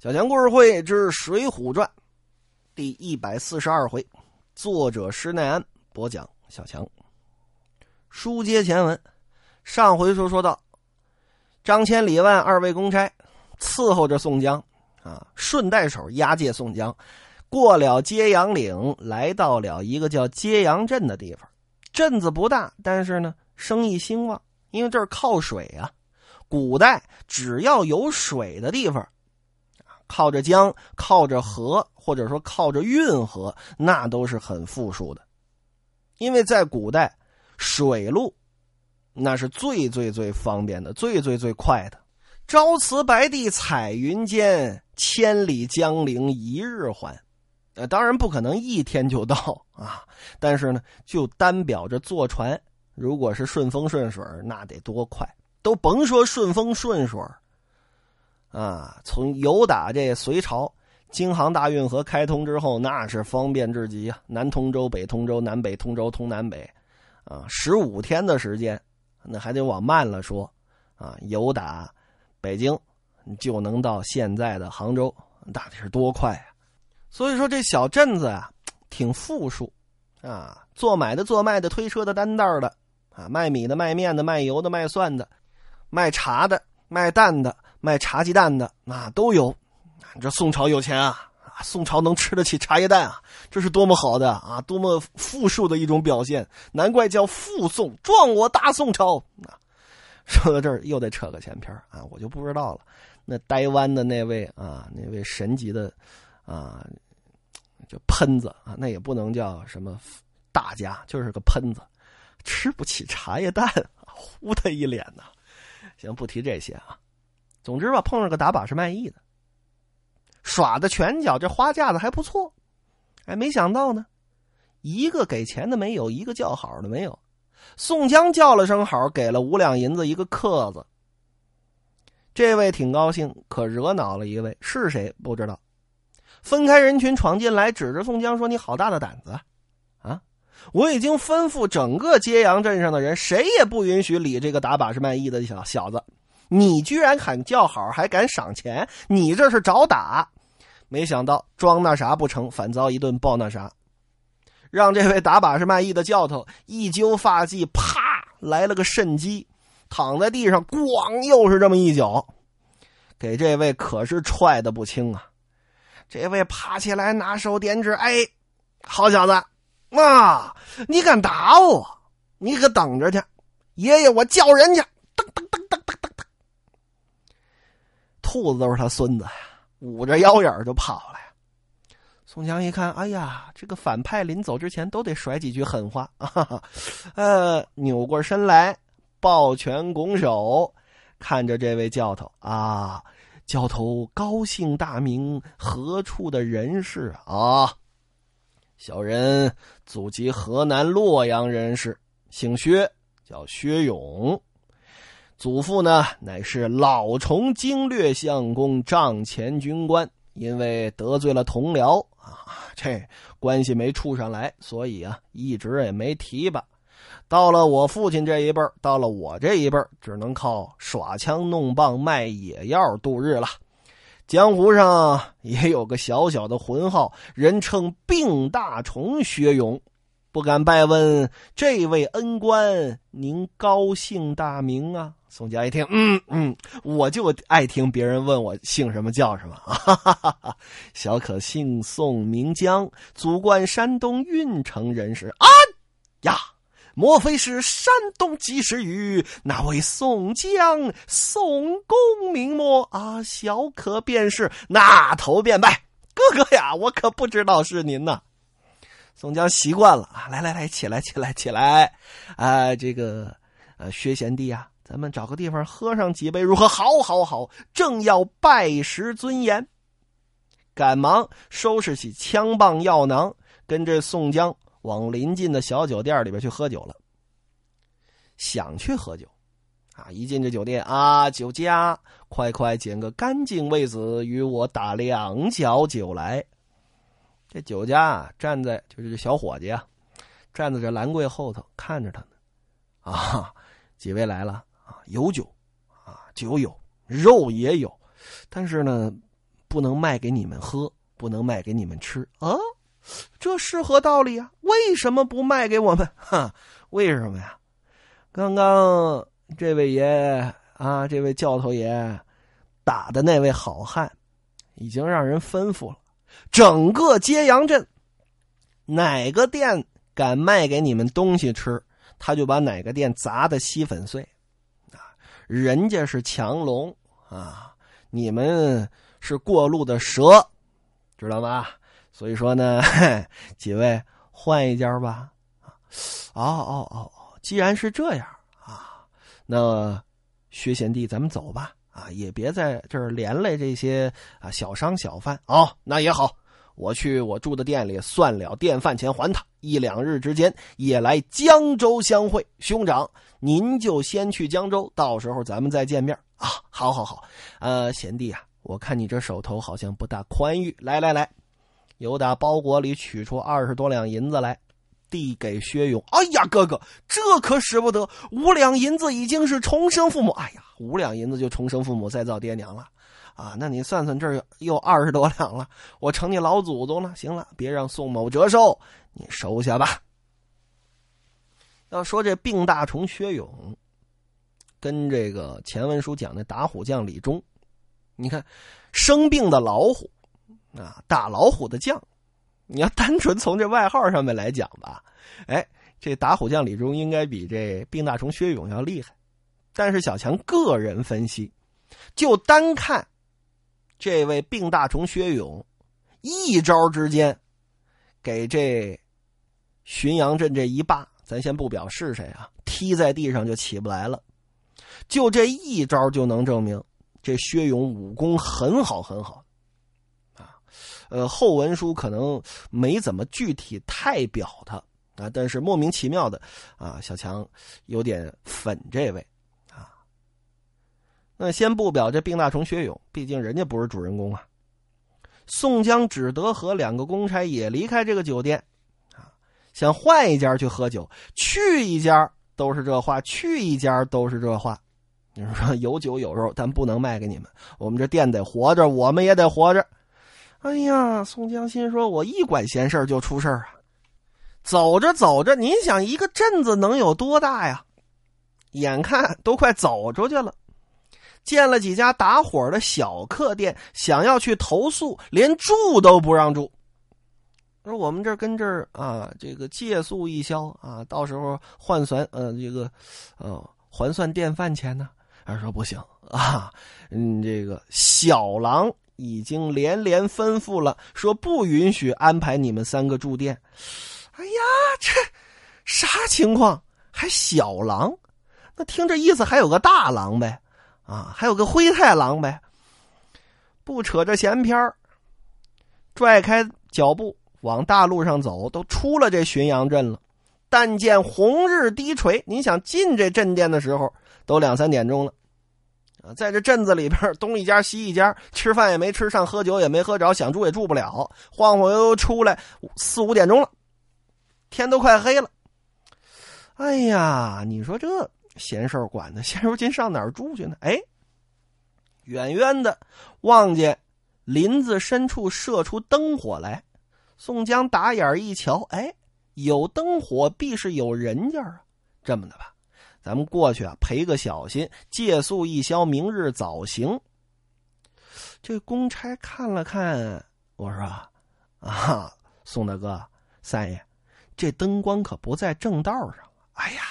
小强故事会之《水浒传》第一百四十二回，作者施耐庵播讲。小强书接前文，上回书说到，张千、李万二位公差伺候着宋江啊，顺带手押解宋江过了揭阳岭，来到了一个叫揭阳镇的地方。镇子不大，但是呢，生意兴旺，因为这儿靠水啊。古代只要有水的地方。靠着江，靠着河，或者说靠着运河，那都是很富庶的。因为在古代，水路那是最最最方便的，最最最快的。朝辞白帝彩云间，千里江陵一日还。呃，当然不可能一天就到 啊，但是呢，就单表着坐船，如果是顺风顺水，那得多快，都甭说顺风顺水。啊，从有打这隋朝京杭大运河开通之后，那是方便至极啊！南通州、北通州、南北通州通南北，啊，十五天的时间，那还得往慢了说，啊，有打北京就能到现在的杭州，到底是多快啊！所以说这小镇子啊，挺富庶，啊，做买的、做卖的、推车的、担担的，啊，卖米的、卖面的、卖油的、卖蒜的、卖茶的、卖蛋的。卖茶鸡蛋的那都有，这宋朝有钱啊！宋朝能吃得起茶叶蛋啊，这是多么好的啊，多么富庶的一种表现，难怪叫富宋，壮我大宋朝啊！说到这儿又得扯个前篇啊，我就不知道了。那呆湾的那位啊，那位神级的啊，就喷子啊，那也不能叫什么大家，就是个喷子，吃不起茶叶蛋，呼他一脸呐！行，不提这些啊。总之吧，碰上个打把式卖艺的，耍的拳脚，这花架子还不错。哎，没想到呢，一个给钱的没有，一个叫好的没有。宋江叫了声好，给了五两银子一个客子。这位挺高兴，可惹恼了一位，是谁不知道。分开人群闯进来，指着宋江说：“你好大的胆子啊！我已经吩咐整个揭阳镇上的人，谁也不允许理这个打把式卖艺的小小子。”你居然敢叫好，还敢赏钱？你这是找打！没想到装那啥不成，反遭一顿爆那啥，让这位打把式卖艺的教头一揪发髻，啪来了个肾击，躺在地上，咣又是这么一脚，给这位可是踹的不轻啊！这位爬起来，拿手点指：“哎，好小子，啊，你敢打我？你可等着去！爷爷我叫人去！”兔子都是他孙子呀，捂着腰眼就跑了。宋江一看，哎呀，这个反派临走之前都得甩几句狠话啊！呃，扭过身来，抱拳拱手，看着这位教头啊，教头高姓大名，何处的人士啊？小人祖籍河南洛阳人士，姓薛，叫薛勇。祖父呢，乃是老崇经略相公帐前军官，因为得罪了同僚啊，这关系没处上来，所以啊，一直也没提拔。到了我父亲这一辈到了我这一辈只能靠耍枪弄棒、卖野药度日了。江湖上也有个小小的浑号，人称病大虫薛勇。不敢拜问这位恩官，您高姓大名啊？宋江一听，嗯嗯，我就爱听别人问我姓什么叫什么啊！小可姓宋，名江，祖贯山东运城人士啊呀！莫非是山东及时雨那位宋江？宋公明末啊！小可便是，那头便拜哥哥呀！我可不知道是您呐。宋江习惯了啊，来来来，起来起来起来，啊，这个，呃，薛贤弟啊，咱们找个地方喝上几杯如何？好，好，好，正要拜师尊严，赶忙收拾起枪棒药囊，跟这宋江往临近的小酒店里边去喝酒了。想去喝酒，啊，一进这酒店啊，酒家，快快捡个干净位子，与我打两角酒来。这酒家啊，站在就是这小伙计啊，站在这兰柜后头看着他呢。啊，几位来了？有酒啊，酒有，肉也有，但是呢，不能卖给你们喝，不能卖给你们吃啊。这是何道理啊？为什么不卖给我们？哈，为什么呀？刚刚这位爷啊，这位教头爷打的那位好汉，已经让人吩咐了，整个揭阳镇哪个店敢卖给你们东西吃，他就把哪个店砸的稀粉碎。人家是强龙啊，你们是过路的蛇，知道吗？所以说呢，几位换一家吧。哦哦哦哦，既然是这样啊，那薛贤弟，咱们走吧。啊，也别在这儿连累这些啊小商小贩。哦，那也好，我去我住的店里算了店饭钱还他。一两日之间也来江州相会。兄长，您就先去江州，到时候咱们再见面啊。好好好，呃，贤弟啊，我看你这手头好像不大宽裕。来来来。由打包裹里取出二十多两银子来，递给薛勇。哎呀，哥哥，这可使不得！五两银子已经是重生父母。哎呀，五两银子就重生父母，再造爹娘了啊！那你算算，这又二十多两了，我成你老祖宗了。行了，别让宋某折寿，你收下吧。要说这病大虫薛勇，跟这个前文书讲的打虎将李忠，你看生病的老虎。啊，打老虎的将，你要单纯从这外号上面来讲吧，哎，这打虎将李忠应该比这病大虫薛勇要厉害。但是小强个人分析，就单看这位病大虫薛勇一招之间，给这浔阳镇这一霸，咱先不表是谁啊，踢在地上就起不来了。就这一招就能证明这薛勇武功很好很好。啊呃，后文书可能没怎么具体太表他啊，但是莫名其妙的啊，小强有点粉这位。那先不表这病大虫薛勇，毕竟人家不是主人公啊。宋江只得和两个公差也离开这个酒店啊，想换一家去喝酒，去一家都是这话，去一家都是这话。你说有酒有肉，但不能卖给你们，我们这店得活着，我们也得活着。哎呀，宋江心说：“我一管闲事就出事啊！走着走着，您想一个镇子能有多大呀？眼看都快走出去了，见了几家打火的小客店，想要去投诉，连住都不让住。说我们这跟这儿啊，这个借宿一宵啊，到时候换算呃，这个呃，还算电饭钱呢？他说不行啊，嗯，这个小狼。”已经连连吩咐了，说不允许安排你们三个住店。哎呀，这啥情况？还小狼？那听这意思，还有个大狼呗？啊，还有个灰太狼呗？不扯这闲篇儿，拽开脚步往大路上走，都出了这浔阳镇了。但见红日低垂，你想进这镇店的时候，都两三点钟了。在这镇子里边，东一家西一家，吃饭也没吃上，喝酒也没喝着，想住也住不了，晃晃悠悠出来四五点钟了，天都快黑了。哎呀，你说这闲事管的，现如今上哪儿住去呢？哎，远远的望见林子深处射出灯火来，宋江打眼一瞧，哎，有灯火必是有人家啊，这么的吧。咱们过去啊，赔个小心，借宿一宵，明日早行。这公差看了看，我说：“啊，宋大哥、三爷，这灯光可不在正道上。哎呀，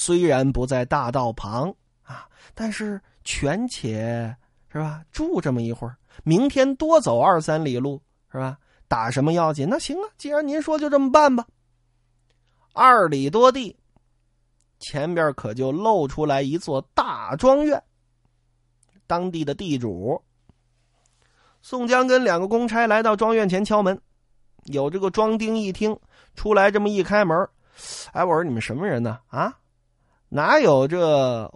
虽然不在大道旁啊，但是权且是吧？住这么一会儿，明天多走二三里路，是吧？打什么要紧？那行啊，既然您说，就这么办吧。二里多地。”前边可就露出来一座大庄院。当地的地主宋江跟两个公差来到庄院前敲门，有这个庄丁一听出来，这么一开门，哎，我说你们什么人呢？啊，哪有这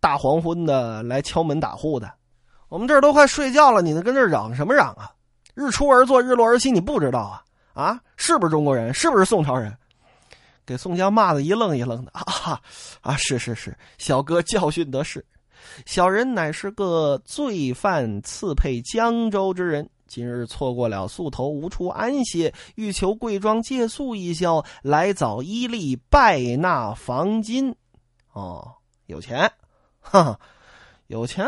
大黄昏的来敲门打户的？我们这儿都快睡觉了，你跟这嚷什么嚷啊？日出而作，日落而息，你不知道啊？啊，是不是中国人？是不是宋朝人？给宋江骂的一愣一愣的 啊啊！是是是，小哥教训得是。小人乃是个罪犯，刺配江州之人。今日错过了宿头，无处安歇，欲求贵庄借宿一宵，来早伊利拜纳房金。哦，有钱，哈，有钱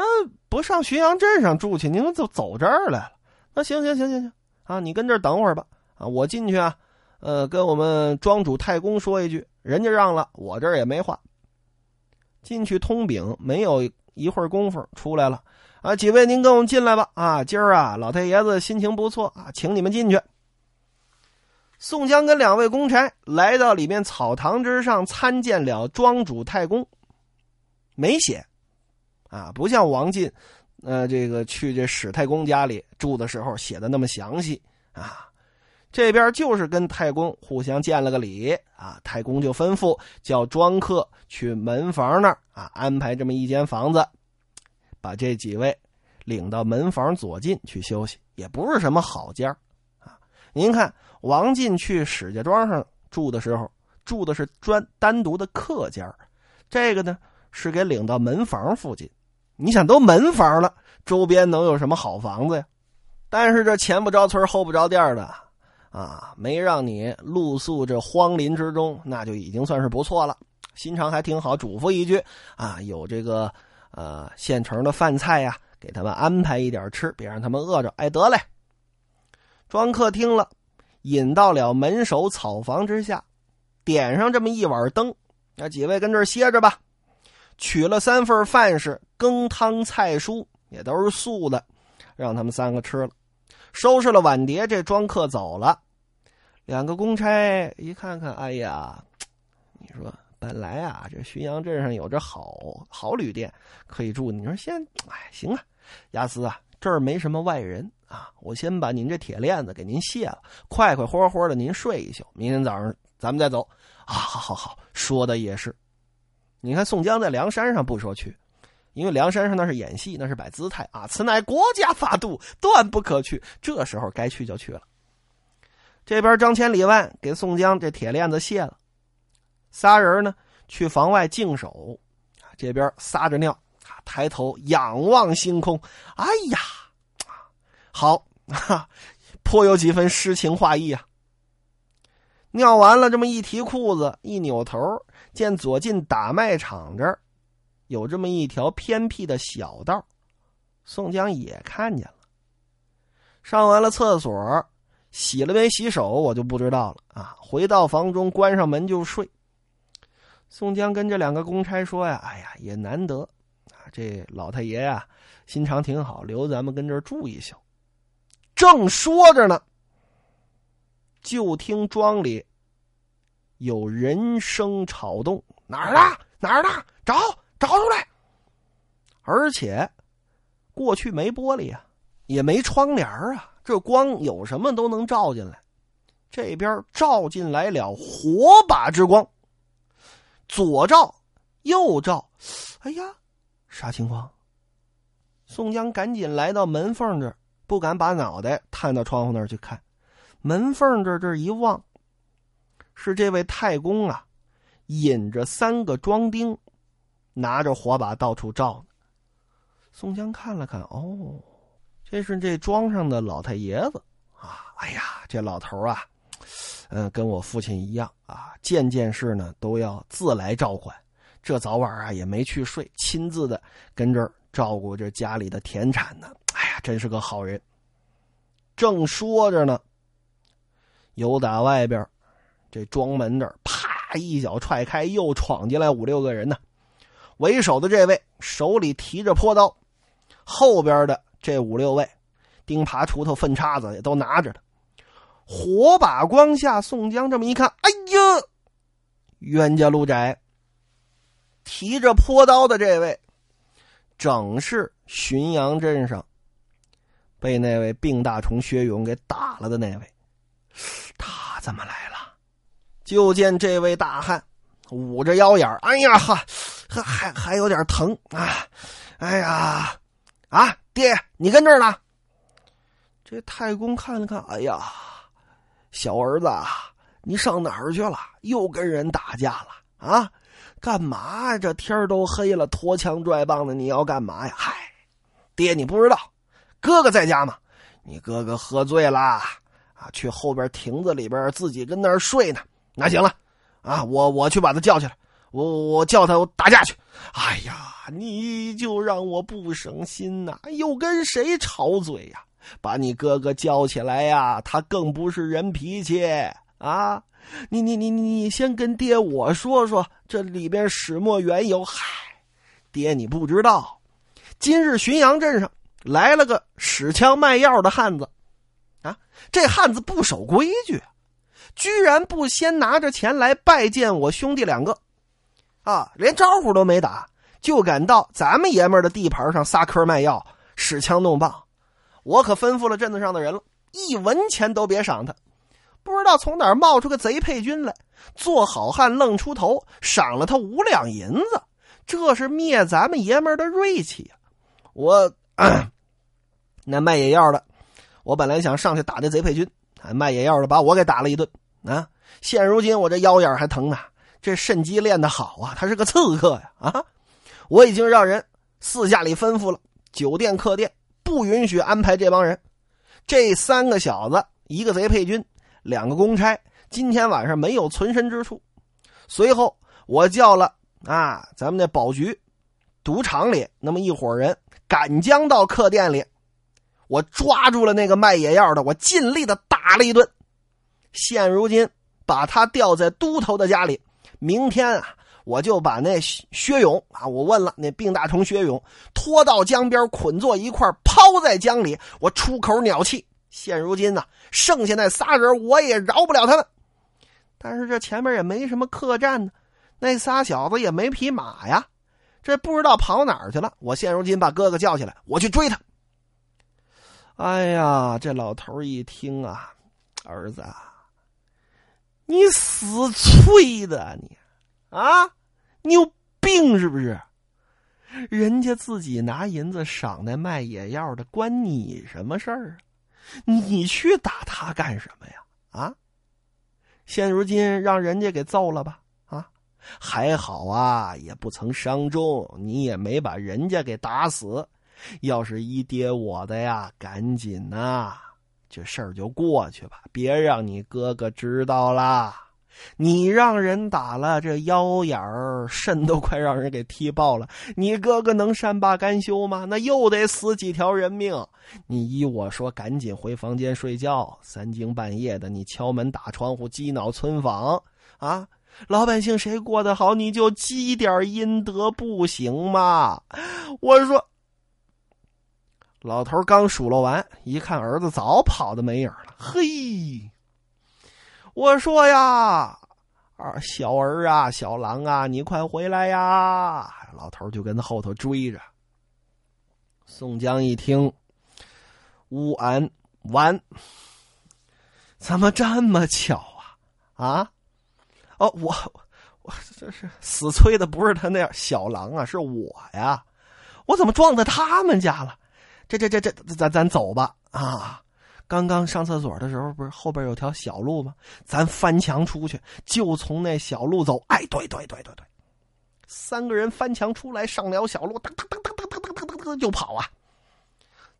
不上浔阳镇上住去，您怎么走这儿来了？那行行行行行啊，你跟这儿等会儿吧。啊，我进去啊，呃，跟我们庄主太公说一句，人家让了，我这儿也没话。进去通禀，没有一会儿功夫出来了。啊，几位您跟我们进来吧。啊，今儿啊，老太爷子心情不错啊，请你们进去。宋江跟两位公差来到里面草堂之上，参见了庄主太公。没写，啊，不像王进，呃，这个去这史太公家里住的时候写的那么详细啊。这边就是跟太公互相见了个礼啊，太公就吩咐叫庄客去门房那儿啊安排这么一间房子，把这几位领到门房左近去休息，也不是什么好间啊。您看王进去史家庄上住的时候，住的是专单独的客间这个呢是给领到门房附近。你想都门房了，周边能有什么好房子呀？但是这前不着村后不着店的。啊，没让你露宿这荒林之中，那就已经算是不错了。心肠还挺好，嘱咐一句啊，有这个呃现成的饭菜呀，给他们安排一点吃，别让他们饿着。哎，得嘞。庄客听了，引到了门首草房之下，点上这么一碗灯，那几位跟这儿歇着吧。取了三份饭食，羹汤菜蔬也都是素的，让他们三个吃了，收拾了碗碟，这庄客走了。两个公差一看看，哎呀，你说本来啊，这浔阳镇上有着好好旅店可以住。你说先，哎，行啊，亚斯啊，这儿没什么外人啊，我先把您这铁链子给您卸了，快快活活的您睡一宿，明天早上咱们再走。啊，好好好，说的也是。你看宋江在梁山上不说去，因为梁山上那是演戏，那是摆姿态啊，此乃国家法度，断不可去。这时候该去就去了。这边张千里万给宋江这铁链子卸了，仨人呢去房外静守，这边撒着尿，抬头仰望星空，哎呀，好，哈 颇有几分诗情画意啊。尿完了，这么一提裤子，一扭头，见左近打麦场这儿有这么一条偏僻的小道，宋江也看见了。上完了厕所。洗了没洗手，我就不知道了啊！回到房中，关上门就睡。宋江跟这两个公差说呀：“哎呀，也难得啊，这老太爷呀，心肠挺好，留咱们跟这儿住一宿。”正说着呢，就听庄里有人声吵动：“哪儿呢？哪儿呢？找找出来！”而且过去没玻璃啊，也没窗帘啊。这光有什么都能照进来，这边照进来了火把之光，左照右照，哎呀，啥情况？宋江赶紧来到门缝这儿，不敢把脑袋探到窗户那儿去看。门缝这这一望，是这位太公啊，引着三个庄丁，拿着火把到处照呢。宋江看了看，哦。这是这庄上的老太爷子啊！哎呀，这老头啊，嗯，跟我父亲一样啊，件件事呢都要自来照管。这早晚啊也没去睡，亲自的跟这儿照顾这家里的田产呢。真是个好人。正说着呢，有打外边这庄门这儿啪一脚踹开，又闯进来五六个人呢。为首的这位手里提着坡刀，后边的。这五六位，钉耙、锄头、粪叉子也都拿着的。火把光下，宋江这么一看，哎呀，冤家路窄。提着坡刀的这位，正是浔阳镇上被那位病大虫薛勇给打了的那位。他怎么来了？就见这位大汉捂着腰眼哎呀哈，还还还有点疼啊！哎呀，啊！爹，你跟这儿呢。这太公看了看，哎呀，小儿子，你上哪儿去了？又跟人打架了啊？干嘛？这天都黑了，拖枪拽棒的，你要干嘛呀？嗨，爹，你不知道，哥哥在家吗？你哥哥喝醉了啊，去后边亭子里边自己跟那儿睡呢。那行了，啊，我我去把他叫起来，我我叫他打架去。哎呀，你就让我不省心呐！又跟谁吵嘴呀？把你哥哥叫起来呀，他更不是人脾气啊！你你你你先跟爹我说说这里边始末缘由。嗨，爹你不知道，今日浔阳镇上来了个使枪卖药的汉子，啊，这汉子不守规矩，居然不先拿着钱来拜见我兄弟两个，啊，连招呼都没打，就敢到咱们爷们的地盘上撒科卖药，使枪弄棒。我可吩咐了镇子上的人了，一文钱都别赏他。不知道从哪冒出个贼配军来，做好汉愣出头，赏了他五两银子。这是灭咱们爷们的锐气呀！我那卖野药的，我本来想上去打这贼配军，啊卖野药的把我给打了一顿啊！现如今我这腰眼还疼呢，这肾机练得好啊，他是个刺客呀！啊，我已经让人四下里吩咐了，酒店客店不允许安排这帮人。这三个小子，一个贼配军。两个公差今天晚上没有存身之处。随后我叫了啊，咱们那保局赌场里那么一伙人赶将到客店里，我抓住了那个卖野药的，我尽力的打了一顿。现如今把他吊在都头的家里，明天啊，我就把那薛勇啊，我问了那病大虫薛勇，拖到江边捆作一块抛在江里，我出口鸟气。现如今呢，剩下那仨人我也饶不了他们。但是这前面也没什么客栈呢，那仨小子也没匹马呀，这不知道跑哪儿去了。我现如今把哥哥叫起来，我去追他。哎呀，这老头一听啊，儿子，你死催的你啊，你有病是不是？人家自己拿银子赏那卖野药的，关你什么事儿啊？你去打他干什么呀？啊！现如今让人家给揍了吧？啊，还好啊，也不曾伤重，你也没把人家给打死。要是一爹我的呀，赶紧呐，这事儿就过去吧，别让你哥哥知道啦。你让人打了这腰眼儿，肾都快让人给踢爆了。你哥哥能善罢甘休吗？那又得死几条人命。你依我说，赶紧回房间睡觉。三更半夜的，你敲门打窗户，激恼村坊啊！老百姓谁过得好，你就积点阴德，不行吗？我说，老头刚数落完，一看儿子早跑的没影了。嘿。我说呀，儿小儿啊，小狼啊，你快回来呀！老头就跟后头追着。宋江一听，乌安完，怎么这么巧啊？啊？哦，我我这是死催的，不是他那小狼啊，是我呀！我怎么撞在他们家了？这这这这，咱咱走吧啊！刚刚上厕所的时候，不是后边有条小路吗？咱翻墙出去，就从那小路走。哎，对对对对对，三个人翻墙出来，上了小路，噔噔噔噔噔噔噔噔噔就跑啊！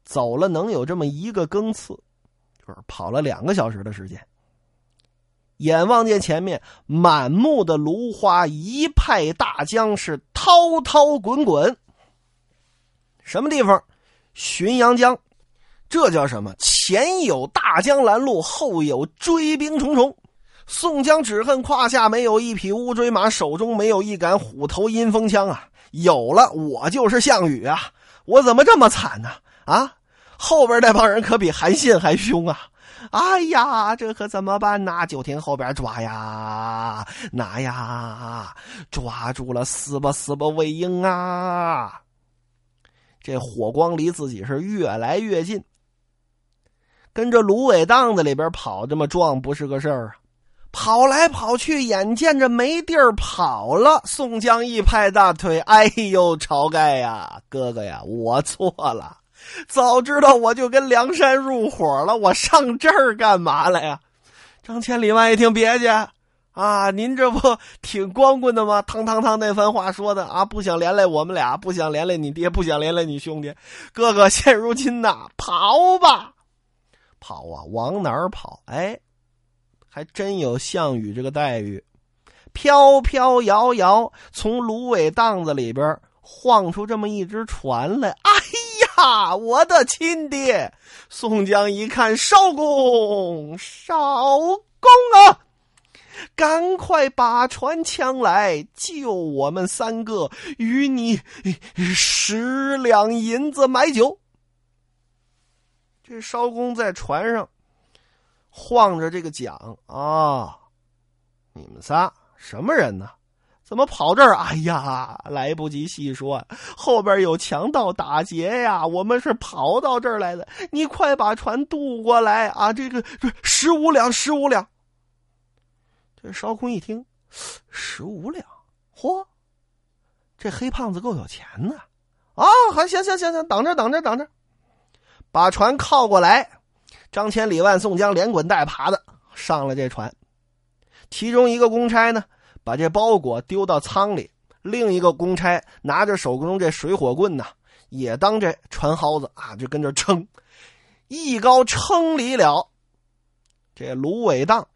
走了能有这么一个更次，就是跑了两个小时的时间。眼望见前面满目的芦花，一派大江是滔滔滚滚。什么地方？浔阳江。这叫什么？前有大江拦路，后有追兵重重。宋江只恨胯下没有一匹乌骓马，手中没有一杆虎头阴风枪啊！有了，我就是项羽啊！我怎么这么惨呢？啊，后边那帮人可比韩信还凶啊！哎呀，这可怎么办呢？就听后边抓呀，拿呀，抓住了，死吧死吧，魏婴啊！这火光离自己是越来越近。跟着芦苇荡子里边跑，这么壮不是个事儿啊！跑来跑去，眼见着没地儿跑了。宋江一拍大腿：“哎呦，晁盖呀，哥哥呀，我错了！早知道我就跟梁山入伙了，我上这儿干嘛来呀？”张千里外一听，别介啊，您这不挺光棍的吗？汤汤汤那番话说的啊，不想连累我们俩，不想连累你爹，不想连累你兄弟。哥哥，现如今呐，跑吧，跑啊，往哪儿跑？哎，还真有项羽这个待遇，飘飘摇摇从芦苇荡子里边晃出这么一只船来。哎呀，我的亲爹！宋江一看，少公，少公啊！赶快把船抢来，救我们三个，与你十两银子买酒。这艄公在船上晃着这个桨啊，你们仨什么人呢？怎么跑这儿？哎呀，来不及细说，后边有强盗打劫呀！我们是跑到这儿来的，你快把船渡过来啊！这个十五两，十五两。这烧空一听，十五两，嚯！这黑胖子够有钱的啊！还行行行行，等着等着等着，把船靠过来。张千里万宋江连滚带爬的上了这船，其中一个公差呢，把这包裹丢到舱里；另一个公差拿着手中这水火棍呢，也当这船蒿子啊，就跟这撑。一高撑离了这芦苇荡。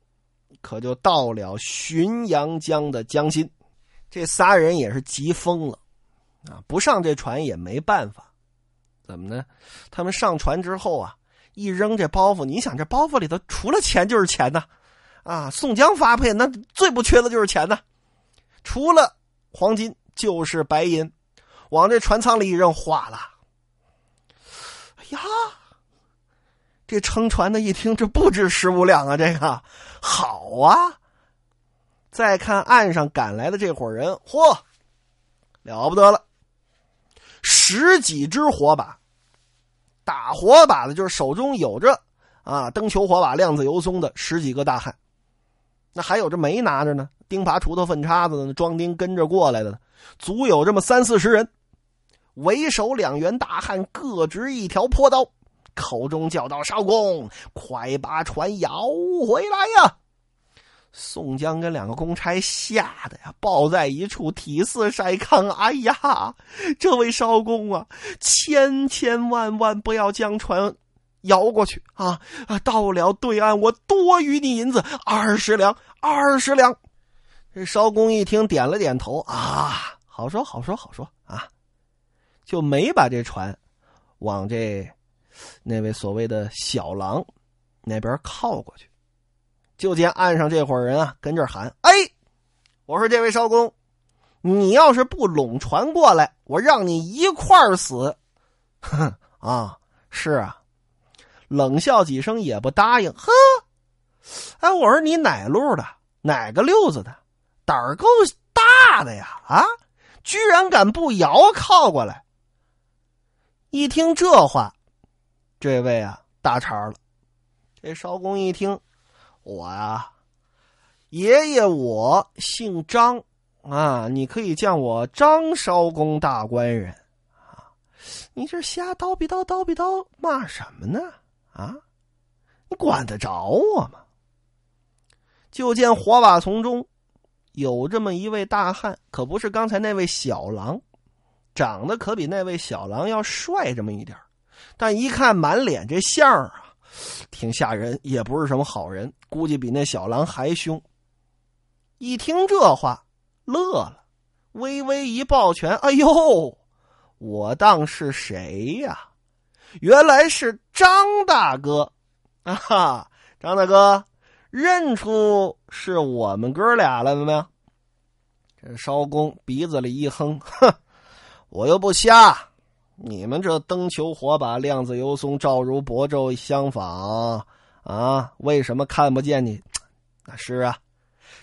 可就到了浔阳江的江心，这仨人也是急疯了，啊，不上这船也没办法，怎么呢？他们上船之后啊，一扔这包袱，你想这包袱里头除了钱就是钱呐，啊，宋江发配那最不缺的就是钱呐，除了黄金就是白银，往这船舱里一扔，哗啦。哎呀！这撑船的一听，这不止十五两啊！这个好啊！再看岸上赶来的这伙人，嚯，了不得了！十几只火把，打火把的，就是手中有着啊灯球火把、亮子油松的十几个大汉。那还有这没拿着呢，钉耙、锄头、粪叉子的，装丁跟着过来的，足有这么三四十人。为首两员大汉各执一条破刀。口中叫道：“少公，快把船摇回来呀！”宋江跟两个公差吓得呀，抱在一处，体似筛糠。哎呀，这位少公啊，千千万万不要将船摇过去啊！啊，到了对岸，我多与你银子二十两，二十两。这艄公一听，点了点头啊，好说好说好说啊，就没把这船往这。那位所谓的小狼那边靠过去，就见岸上这伙人啊，跟这喊：“哎，我说这位少公，你要是不拢船过来，我让你一块儿死。”哼 啊，是啊，冷笑几声也不答应。呵，哎，我说你哪路的，哪个溜子的，胆儿够大的呀！啊，居然敢不摇靠过来！一听这话。这位啊，大茬了。这艄公一听，我呀，爷爷我姓张啊，你可以叫我张艄公大官人啊。你这瞎叨逼叨叨逼叨骂什么呢？啊，你管得着我吗？就见火把丛中有这么一位大汉，可不是刚才那位小郎，长得可比那位小郎要帅这么一点但一看满脸这相啊，挺吓人，也不是什么好人，估计比那小狼还凶。一听这话，乐了，微微一抱拳：“哎呦，我当是谁呀？原来是张大哥啊！哈，张大哥，认出是我们哥俩来了没有？”这艄公鼻子里一哼：“哼，我又不瞎。”你们这灯球火把、亮子油松、照如薄昼相仿啊！为什么看不见你？那是啊，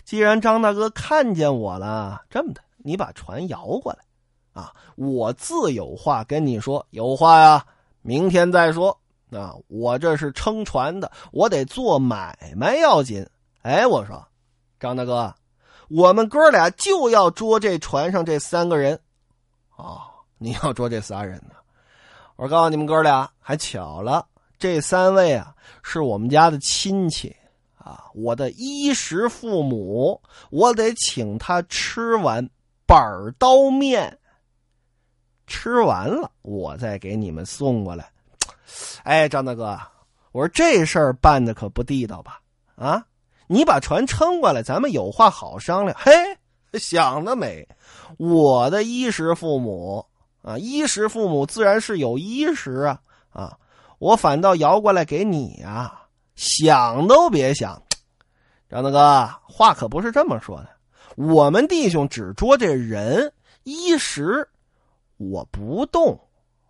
既然张大哥看见我了，这么的，你把船摇过来啊！我自有话跟你说，有话呀，明天再说啊！我这是撑船的，我得做买卖要紧。哎，我说，张大哥，我们哥俩就要捉这船上这三个人啊！你要捉这仨人呢？我告诉你们哥俩，还巧了，这三位啊是我们家的亲戚啊，我的衣食父母，我得请他吃碗板刀面。吃完了，我再给你们送过来。哎，张大哥，我说这事儿办的可不地道吧？啊，你把船撑过来，咱们有话好商量。嘿，想得美！我的衣食父母啊，衣食父母自然是有衣食啊啊，我反倒摇过来给你呀，想都别想。张大哥，话可不是这么说的，我们弟兄只捉这人衣食。我不动，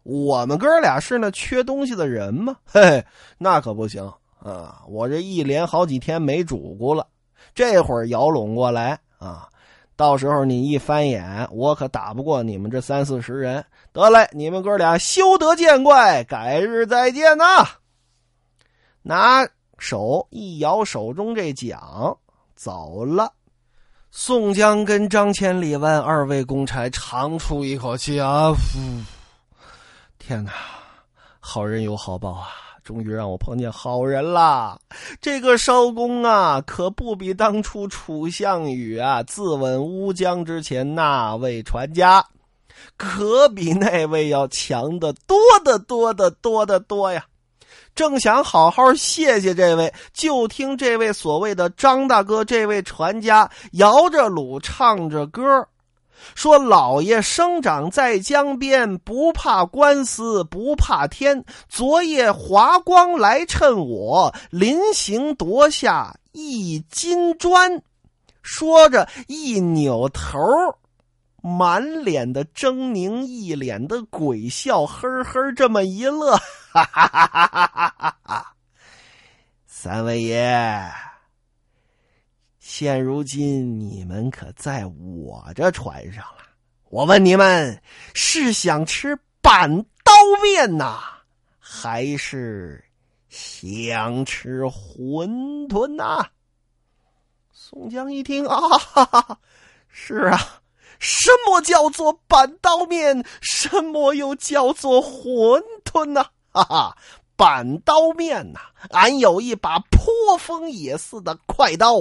我们哥俩是那缺东西的人吗？嘿嘿，那可不行啊！我这一连好几天没主顾了，这会儿摇拢过来啊，到时候你一翻眼，我可打不过你们这三四十人。得嘞，你们哥俩休得见怪，改日再见呐！拿手一摇手中这桨，走了。宋江跟张千里万二位公差长出一口气啊！呼，天哪，好人有好报啊！终于让我碰见好人了。这个艄公啊，可不比当初楚项羽啊自刎乌江之前那位传家，可比那位要强的多的多的多的多呀！正想好好谢谢这位，就听这位所谓的张大哥，这位传家摇着橹唱着歌，说：“老爷生长在江边，不怕官司不怕天。昨夜华光来趁我，临行夺下一金砖。”说着一扭头。满脸的狰狞，一脸的鬼笑，呵呵，这么一乐，哈哈哈哈哈哈！三位爷，现如今你们可在我这船上了。我问你们，是想吃板刀面呐，还是想吃馄饨呐？宋江一听啊，哈哈，是啊。什么叫做板刀面？什么又叫做馄饨呢？哈哈，板刀面呐！俺有一把颇风也似的快刀，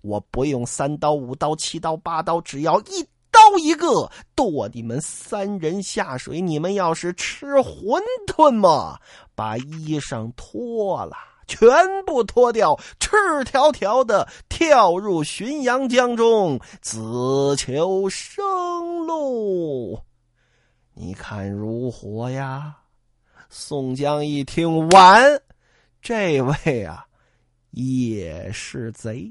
我不用三刀、五刀、七刀、八刀，只要一刀一个，剁你们三人下水。你们要是吃馄饨嘛，把衣裳脱了。全部脱掉，赤条条的跳入浔阳江中，只求生路。你看如何呀？宋江一听完，这位啊，也是贼。